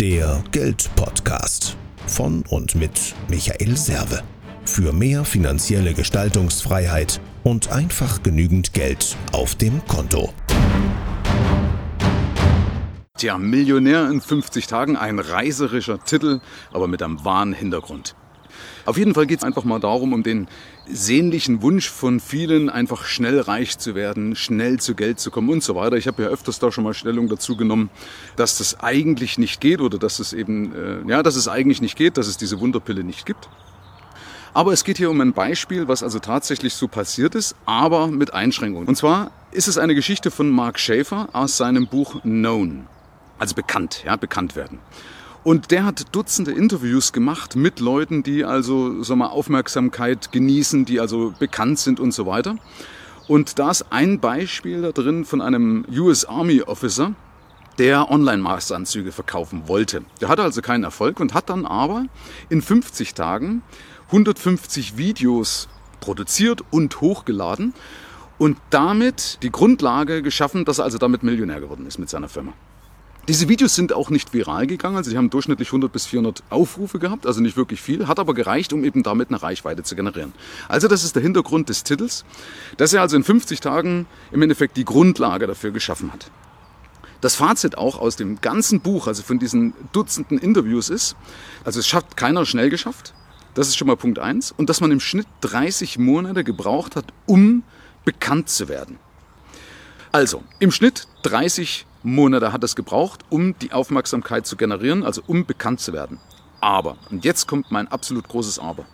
Der Geldpodcast von und mit Michael Serve. Für mehr finanzielle Gestaltungsfreiheit und einfach genügend Geld auf dem Konto. Tja, Millionär in 50 Tagen, ein reiserischer Titel, aber mit einem wahren Hintergrund. Auf jeden Fall geht es einfach mal darum, um den sehnlichen Wunsch von vielen, einfach schnell reich zu werden, schnell zu Geld zu kommen und so weiter. Ich habe ja öfters da schon mal Stellung dazu genommen, dass das eigentlich nicht geht oder dass es eben, äh, ja, dass es eigentlich nicht geht, dass es diese Wunderpille nicht gibt. Aber es geht hier um ein Beispiel, was also tatsächlich so passiert ist, aber mit Einschränkungen. Und zwar ist es eine Geschichte von Mark Schaefer aus seinem Buch Known. Also bekannt, ja, bekannt werden. Und der hat Dutzende Interviews gemacht mit Leuten, die also sag mal, Aufmerksamkeit genießen, die also bekannt sind und so weiter. Und da ist ein Beispiel da drin von einem US Army Officer, der Online-Maßanzüge verkaufen wollte. Der hatte also keinen Erfolg und hat dann aber in 50 Tagen 150 Videos produziert und hochgeladen und damit die Grundlage geschaffen, dass er also damit Millionär geworden ist mit seiner Firma. Diese Videos sind auch nicht viral gegangen, also sie haben durchschnittlich 100 bis 400 Aufrufe gehabt, also nicht wirklich viel, hat aber gereicht, um eben damit eine Reichweite zu generieren. Also das ist der Hintergrund des Titels, dass er also in 50 Tagen im Endeffekt die Grundlage dafür geschaffen hat. Das Fazit auch aus dem ganzen Buch, also von diesen Dutzenden Interviews ist, also es schafft keiner schnell geschafft, das ist schon mal Punkt eins, und dass man im Schnitt 30 Monate gebraucht hat, um bekannt zu werden. Also, im Schnitt 30 Monate hat es gebraucht, um die Aufmerksamkeit zu generieren, also um bekannt zu werden. Aber, und jetzt kommt mein absolut großes Aber.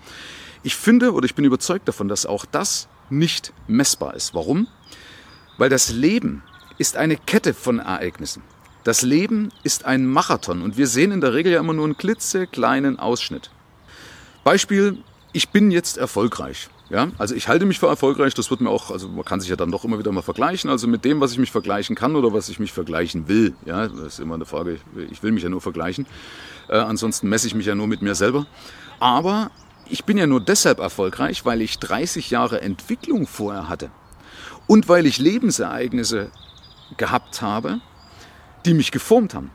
Ich finde oder ich bin überzeugt davon, dass auch das nicht messbar ist. Warum? Weil das Leben ist eine Kette von Ereignissen. Das Leben ist ein Marathon und wir sehen in der Regel ja immer nur einen klitzekleinen Ausschnitt. Beispiel, ich bin jetzt erfolgreich. Ja, also ich halte mich für erfolgreich, das wird mir auch, also man kann sich ja dann doch immer wieder mal vergleichen, also mit dem, was ich mich vergleichen kann oder was ich mich vergleichen will. Ja, das ist immer eine Frage, ich will mich ja nur vergleichen. Äh, ansonsten messe ich mich ja nur mit mir selber. Aber ich bin ja nur deshalb erfolgreich, weil ich 30 Jahre Entwicklung vorher hatte. Und weil ich Lebensereignisse gehabt habe, die mich geformt haben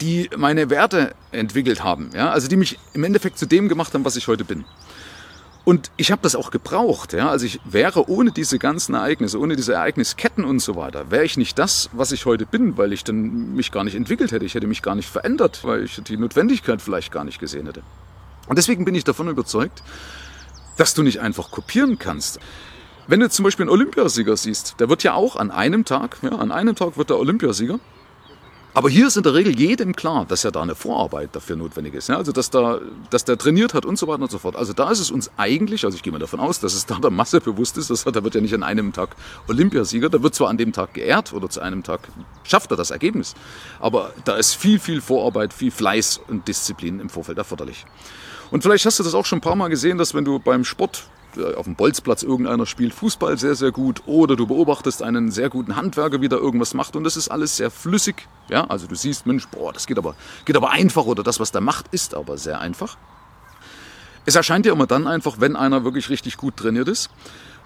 die meine Werte entwickelt haben, ja, also die mich im Endeffekt zu dem gemacht haben, was ich heute bin. Und ich habe das auch gebraucht. Ja? Also ich wäre ohne diese ganzen Ereignisse, ohne diese Ereignisketten und so weiter, wäre ich nicht das, was ich heute bin, weil ich dann mich gar nicht entwickelt hätte. Ich hätte mich gar nicht verändert, weil ich die Notwendigkeit vielleicht gar nicht gesehen hätte. Und deswegen bin ich davon überzeugt, dass du nicht einfach kopieren kannst. Wenn du zum Beispiel einen Olympiasieger siehst, der wird ja auch an einem Tag, ja, an einem Tag wird der Olympiasieger. Aber hier ist in der Regel jedem klar, dass ja da eine Vorarbeit dafür notwendig ist. Ja? Also dass, da, dass der trainiert hat und so weiter und so fort. Also da ist es uns eigentlich, also ich gehe mal davon aus, dass es da der Masse bewusst ist, dass er, der wird ja nicht an einem Tag Olympiasieger, der wird zwar an dem Tag geehrt oder zu einem Tag schafft er das Ergebnis, aber da ist viel, viel Vorarbeit, viel Fleiß und Disziplin im Vorfeld erforderlich. Und vielleicht hast du das auch schon ein paar Mal gesehen, dass wenn du beim Sport auf dem Bolzplatz irgendeiner spielt Fußball sehr, sehr gut oder du beobachtest einen sehr guten Handwerker, wie der irgendwas macht und das ist alles sehr flüssig. Ja, also du siehst, Mensch, boah, das geht aber, geht aber einfach oder das, was der macht, ist aber sehr einfach. Es erscheint ja immer dann einfach, wenn einer wirklich richtig gut trainiert ist.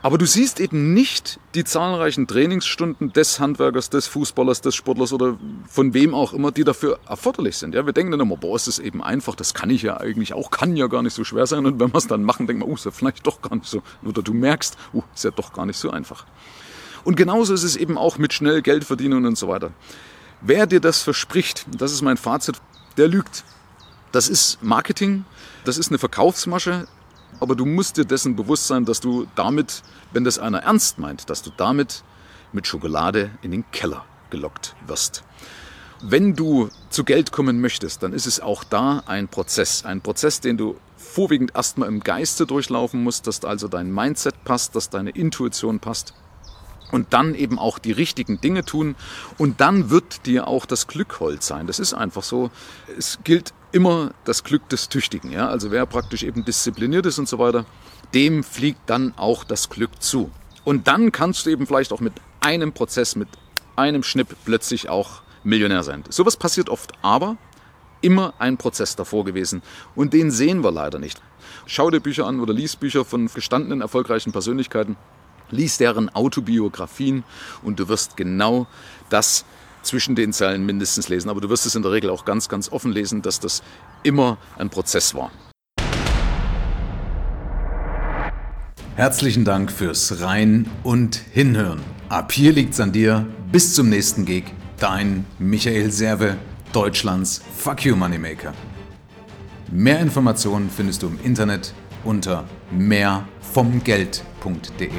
Aber du siehst eben nicht die zahlreichen Trainingsstunden des Handwerkers, des Fußballers, des Sportlers oder von wem auch immer, die dafür erforderlich sind. Ja, wir denken dann immer, boah, ist das eben einfach, das kann ich ja eigentlich auch, kann ja gar nicht so schwer sein. Und wenn wir es dann machen, denken wir, oh, ist ja vielleicht doch gar nicht so. Oder du merkst, oh, ist ja doch gar nicht so einfach. Und genauso ist es eben auch mit schnell Geld verdienen und so weiter. Wer dir das verspricht, das ist mein Fazit, der lügt. Das ist Marketing, das ist eine Verkaufsmasche, aber du musst dir dessen bewusst sein, dass du damit, wenn das einer ernst meint, dass du damit mit Schokolade in den Keller gelockt wirst. Wenn du zu Geld kommen möchtest, dann ist es auch da ein Prozess. Ein Prozess, den du vorwiegend erstmal im Geiste durchlaufen musst, dass also dein Mindset passt, dass deine Intuition passt. Und dann eben auch die richtigen Dinge tun. Und dann wird dir auch das Glück hold sein. Das ist einfach so. Es gilt immer das Glück des Tüchtigen. Ja? Also wer praktisch eben diszipliniert ist und so weiter, dem fliegt dann auch das Glück zu. Und dann kannst du eben vielleicht auch mit einem Prozess, mit einem Schnipp plötzlich auch Millionär sein. Sowas passiert oft, aber immer ein Prozess davor gewesen. Und den sehen wir leider nicht. Schau dir Bücher an oder lies Bücher von gestandenen, erfolgreichen Persönlichkeiten. Lies deren Autobiografien und du wirst genau das zwischen den Zeilen mindestens lesen. Aber du wirst es in der Regel auch ganz, ganz offen lesen, dass das immer ein Prozess war. Herzlichen Dank fürs Rein und Hinhören. Ab hier liegt's an dir. Bis zum nächsten Gig. Dein Michael Serve, Deutschlands Fuck You Moneymaker. Mehr Informationen findest du im Internet unter mehrvomgeld.de.